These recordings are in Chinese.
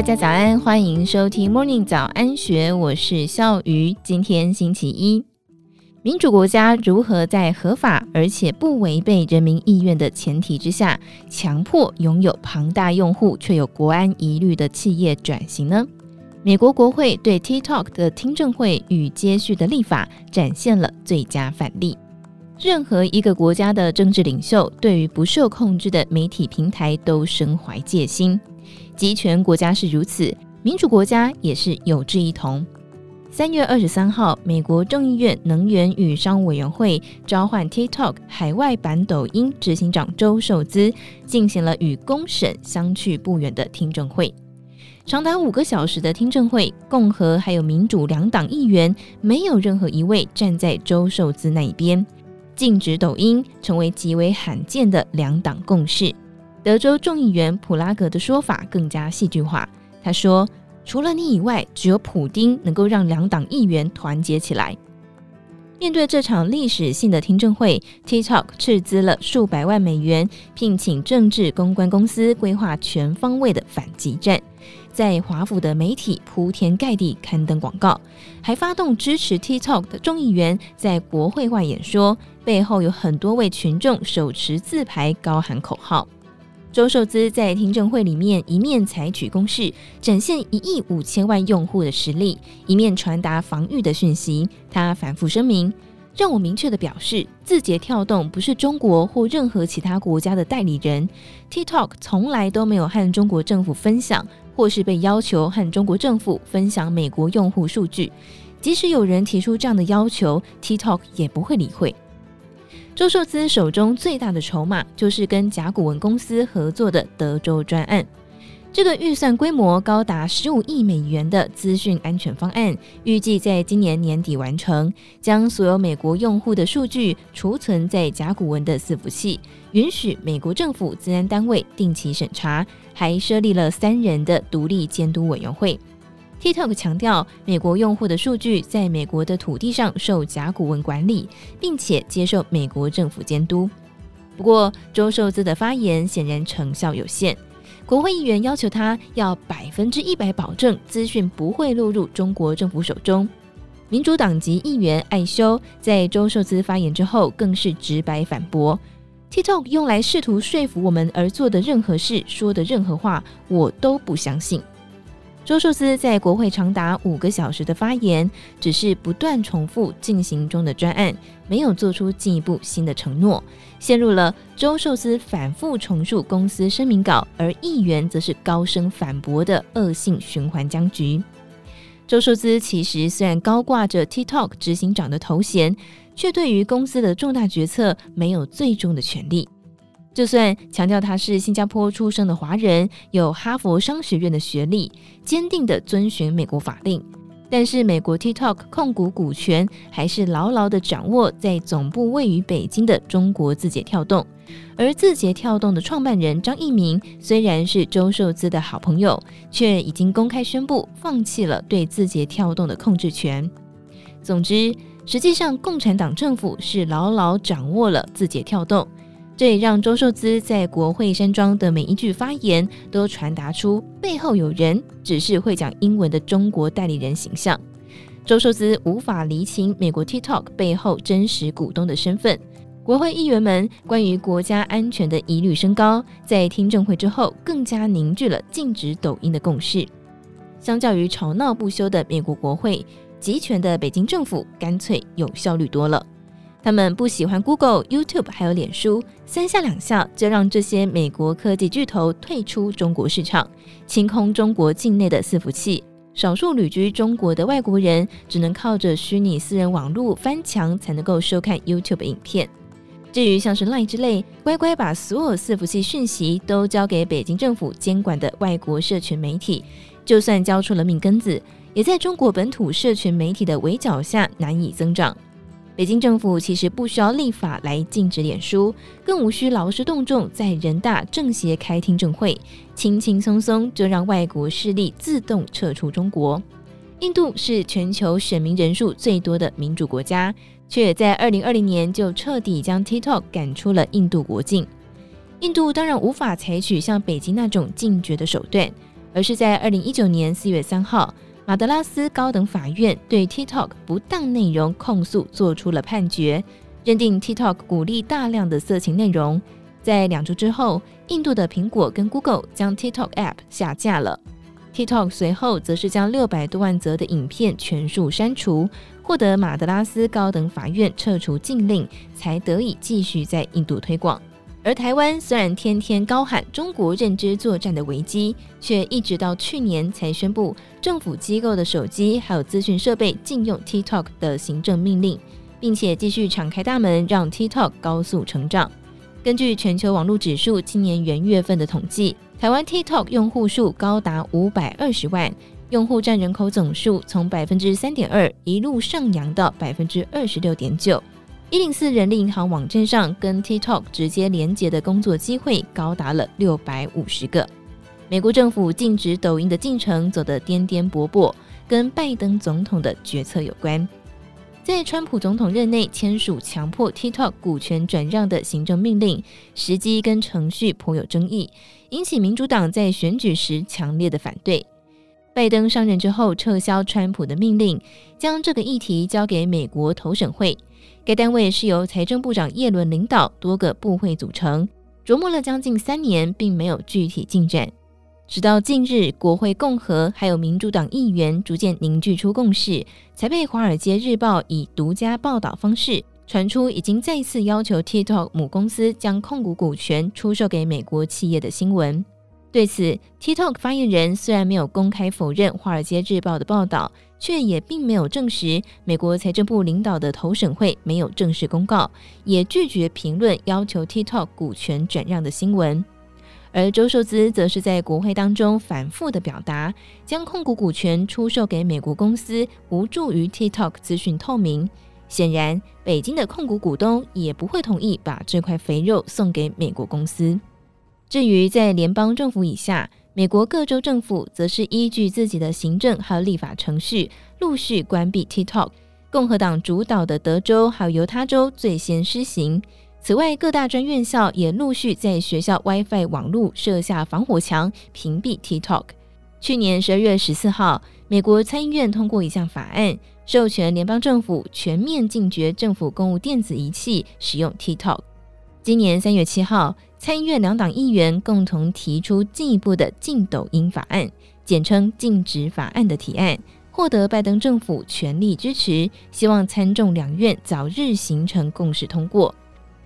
大家早安，欢迎收听 Morning 早安学，我是笑鱼。今天星期一，民主国家如何在合法而且不违背人民意愿的前提之下，强迫拥有庞大用户却有国安疑虑的企业转型呢？美国国会对 TikTok 的听证会与接续的立法展现了最佳范例。任何一个国家的政治领袖对于不受控制的媒体平台都深怀戒心。集权国家是如此，民主国家也是有志一同。三月二十三号，美国众议院能源与商务委员会召唤 TikTok 海外版抖音执行长周受资，进行了与公审相去不远的听证会。长达五个小时的听证会，共和还有民主两党议员没有任何一位站在周受资那一边，禁止抖音成为极为罕见的两党共识。德州众议员普拉格的说法更加戏剧化。他说：“除了你以外，只有普丁能够让两党议员团结起来。”面对这场历史性的听证会，TikTok 斥资了数百万美元，聘请政治公关公司规划全方位的反击战，在华府的媒体铺天盖地刊登广告，还发动支持 TikTok 的众议员在国会外演说，背后有很多位群众手持自拍，高喊口号。周受资在听证会里面一面采取攻势，展现一亿五千万用户的实力，一面传达防御的讯息。他反复声明：“让我明确地表示，字节跳动不是中国或任何其他国家的代理人。TikTok 从来都没有和中国政府分享，或是被要求和中国政府分享美国用户数据。即使有人提出这样的要求，TikTok 也不会理会。”周受资手中最大的筹码就是跟甲骨文公司合作的德州专案。这个预算规模高达十五亿美元的资讯安全方案，预计在今年年底完成，将所有美国用户的数据储存在甲骨文的伺服器，允许美国政府治安单位定期审查，还设立了三人的独立监督委员会。TikTok 强调，美国用户的数据在美国的土地上受甲骨文管理，并且接受美国政府监督。不过，周受资的发言显然成效有限。国会议员要求他要百分之一百保证资讯不会落入中国政府手中。民主党籍议员艾修在周受资发言之后，更是直白反驳：TikTok 用来试图说服我们而做的任何事、说的任何话，我都不相信。周受资在国会长达五个小时的发言，只是不断重复进行中的专案，没有做出进一步新的承诺，陷入了周受资反复重述公司声明稿，而议员则是高声反驳的恶性循环僵局。周受资其实虽然高挂着 TikTok 执行长的头衔，却对于公司的重大决策没有最终的权利。就算强调他是新加坡出生的华人，有哈佛商学院的学历，坚定地遵循美国法令，但是美国 TikTok 控股股权还是牢牢地掌握在总部位于北京的中国字节跳动。而字节跳动的创办人张一鸣虽然是周受资的好朋友，却已经公开宣布放弃了对字节跳动的控制权。总之，实际上共产党政府是牢牢掌握了字节跳动。这也让周受资在国会山庄的每一句发言都传达出背后有人，只是会讲英文的中国代理人形象。周受资无法厘清美国 TikTok 背后真实股东的身份。国会议员们关于国家安全的疑虑升高，在听证会之后更加凝聚了禁止抖音的共识。相较于吵闹不休的美国国会，集权的北京政府干脆有效率多了。他们不喜欢 Google、YouTube，还有脸书，三下两下就让这些美国科技巨头退出中国市场，清空中国境内的伺服器。少数旅居中国的外国人只能靠着虚拟私人网络翻墙才能够收看 YouTube 影片。至于像是 Line 之类，乖乖把所有伺服器讯息都交给北京政府监管的外国社群媒体，就算交出了命根子，也在中国本土社群媒体的围剿下难以增长。北京政府其实不需要立法来禁止脸书，更无需劳师动众在人大政协开听证会，轻轻松松就让外国势力自动撤出中国。印度是全球选民人数最多的民主国家，却在二零二零年就彻底将 TikTok 赶出了印度国境。印度当然无法采取像北京那种禁绝的手段，而是在二零一九年四月三号，马德拉斯高等法院对 TikTok 不当内容控诉做出了判决，认定 TikTok 鼓励大量的色情内容。在两周之后，印度的苹果跟 Google 将 TikTok App 下架了。TikTok 随后则是将六百多万则的影片全数删除，获得马德拉斯高等法院撤除禁令，才得以继续在印度推广。而台湾虽然天天高喊中国认知作战的危机，却一直到去年才宣布政府机构的手机还有资讯设备禁用 TikTok 的行政命令，并且继续敞开大门让 TikTok 高速成长。根据全球网络指数今年元月份的统计，台湾 TikTok 用户数高达五百二十万，用户占人口总数从百分之三点二一路上扬到百分之二十六点九。一零四人力银行网站上跟 TikTok 直接连接的工作机会高达了六百五十个。美国政府禁止抖音的进程走得颠颠簸簸，跟拜登总统的决策有关。在川普总统任内签署强迫 TikTok 股权转让的行政命令，时机跟程序颇有争议，引起民主党在选举时强烈的反对。拜登上任之后撤销川普的命令，将这个议题交给美国投审会。该单位是由财政部长叶伦领导，多个部会组成，琢磨了将近三年，并没有具体进展。直到近日，国会共和还有民主党议员逐渐凝聚出共识，才被《华尔街日报》以独家报道方式传出，已经再次要求 TikTok 母公司将控股股权出售给美国企业的新闻。对此，TikTok 发言人虽然没有公开否认《华尔街日报》的报道，却也并没有证实美国财政部领导的投审会没有正式公告，也拒绝评论要求 TikTok 股权转让的新闻。而周受资则是在国会当中反复的表达，将控股股权出售给美国公司，无助于 TikTok 资讯透明。显然，北京的控股股东也不会同意把这块肥肉送给美国公司。至于在联邦政府以下，美国各州政府则是依据自己的行政和立法程序，陆续关闭 TikTok。共和党主导的德州还有犹他州最先施行。此外，各大专院校也陆续在学校 WiFi 网络设下防火墙，屏蔽 TikTok。去年十二月十四号，美国参议院通过一项法案，授权联邦政府全面禁绝政府公务电子仪器使用 TikTok。今年三月七号，参议院两党议员共同提出进一步的禁抖音法案，简称“禁止法案”的提案，获得拜登政府全力支持，希望参众两院早日形成共识通过。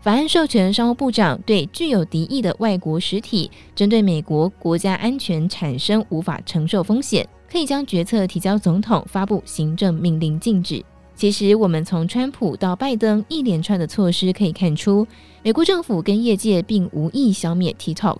法案授权商务部长对具有敌意的外国实体，针对美国国家安全产生无法承受风险，可以将决策提交总统发布行政命令禁止。其实，我们从川普到拜登一连串的措施可以看出，美国政府跟业界并无意消灭 TikTok，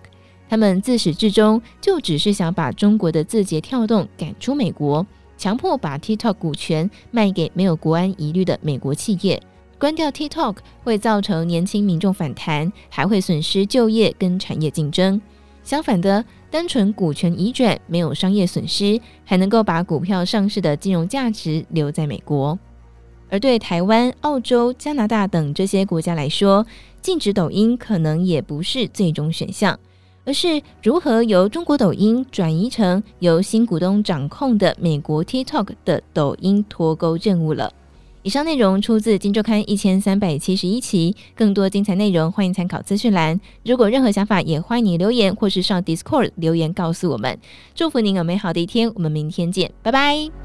他们自始至终就只是想把中国的字节跳动赶出美国，强迫把 TikTok 股权卖给没有国安疑虑的美国企业。关掉 TikTok 会造成年轻民众反弹，还会损失就业跟产业竞争。相反的，单纯股权移转没有商业损失，还能够把股票上市的金融价值留在美国。而对台湾、澳洲、加拿大等这些国家来说，禁止抖音可能也不是最终选项，而是如何由中国抖音转移成由新股东掌控的美国 TikTok 的抖音脱钩任务了。以上内容出自《金周刊》一千三百七十一期，更多精彩内容欢迎参考资讯栏。如果任何想法，也欢迎你留言或是上 Discord 留言告诉我们。祝福您有美好的一天，我们明天见，拜拜。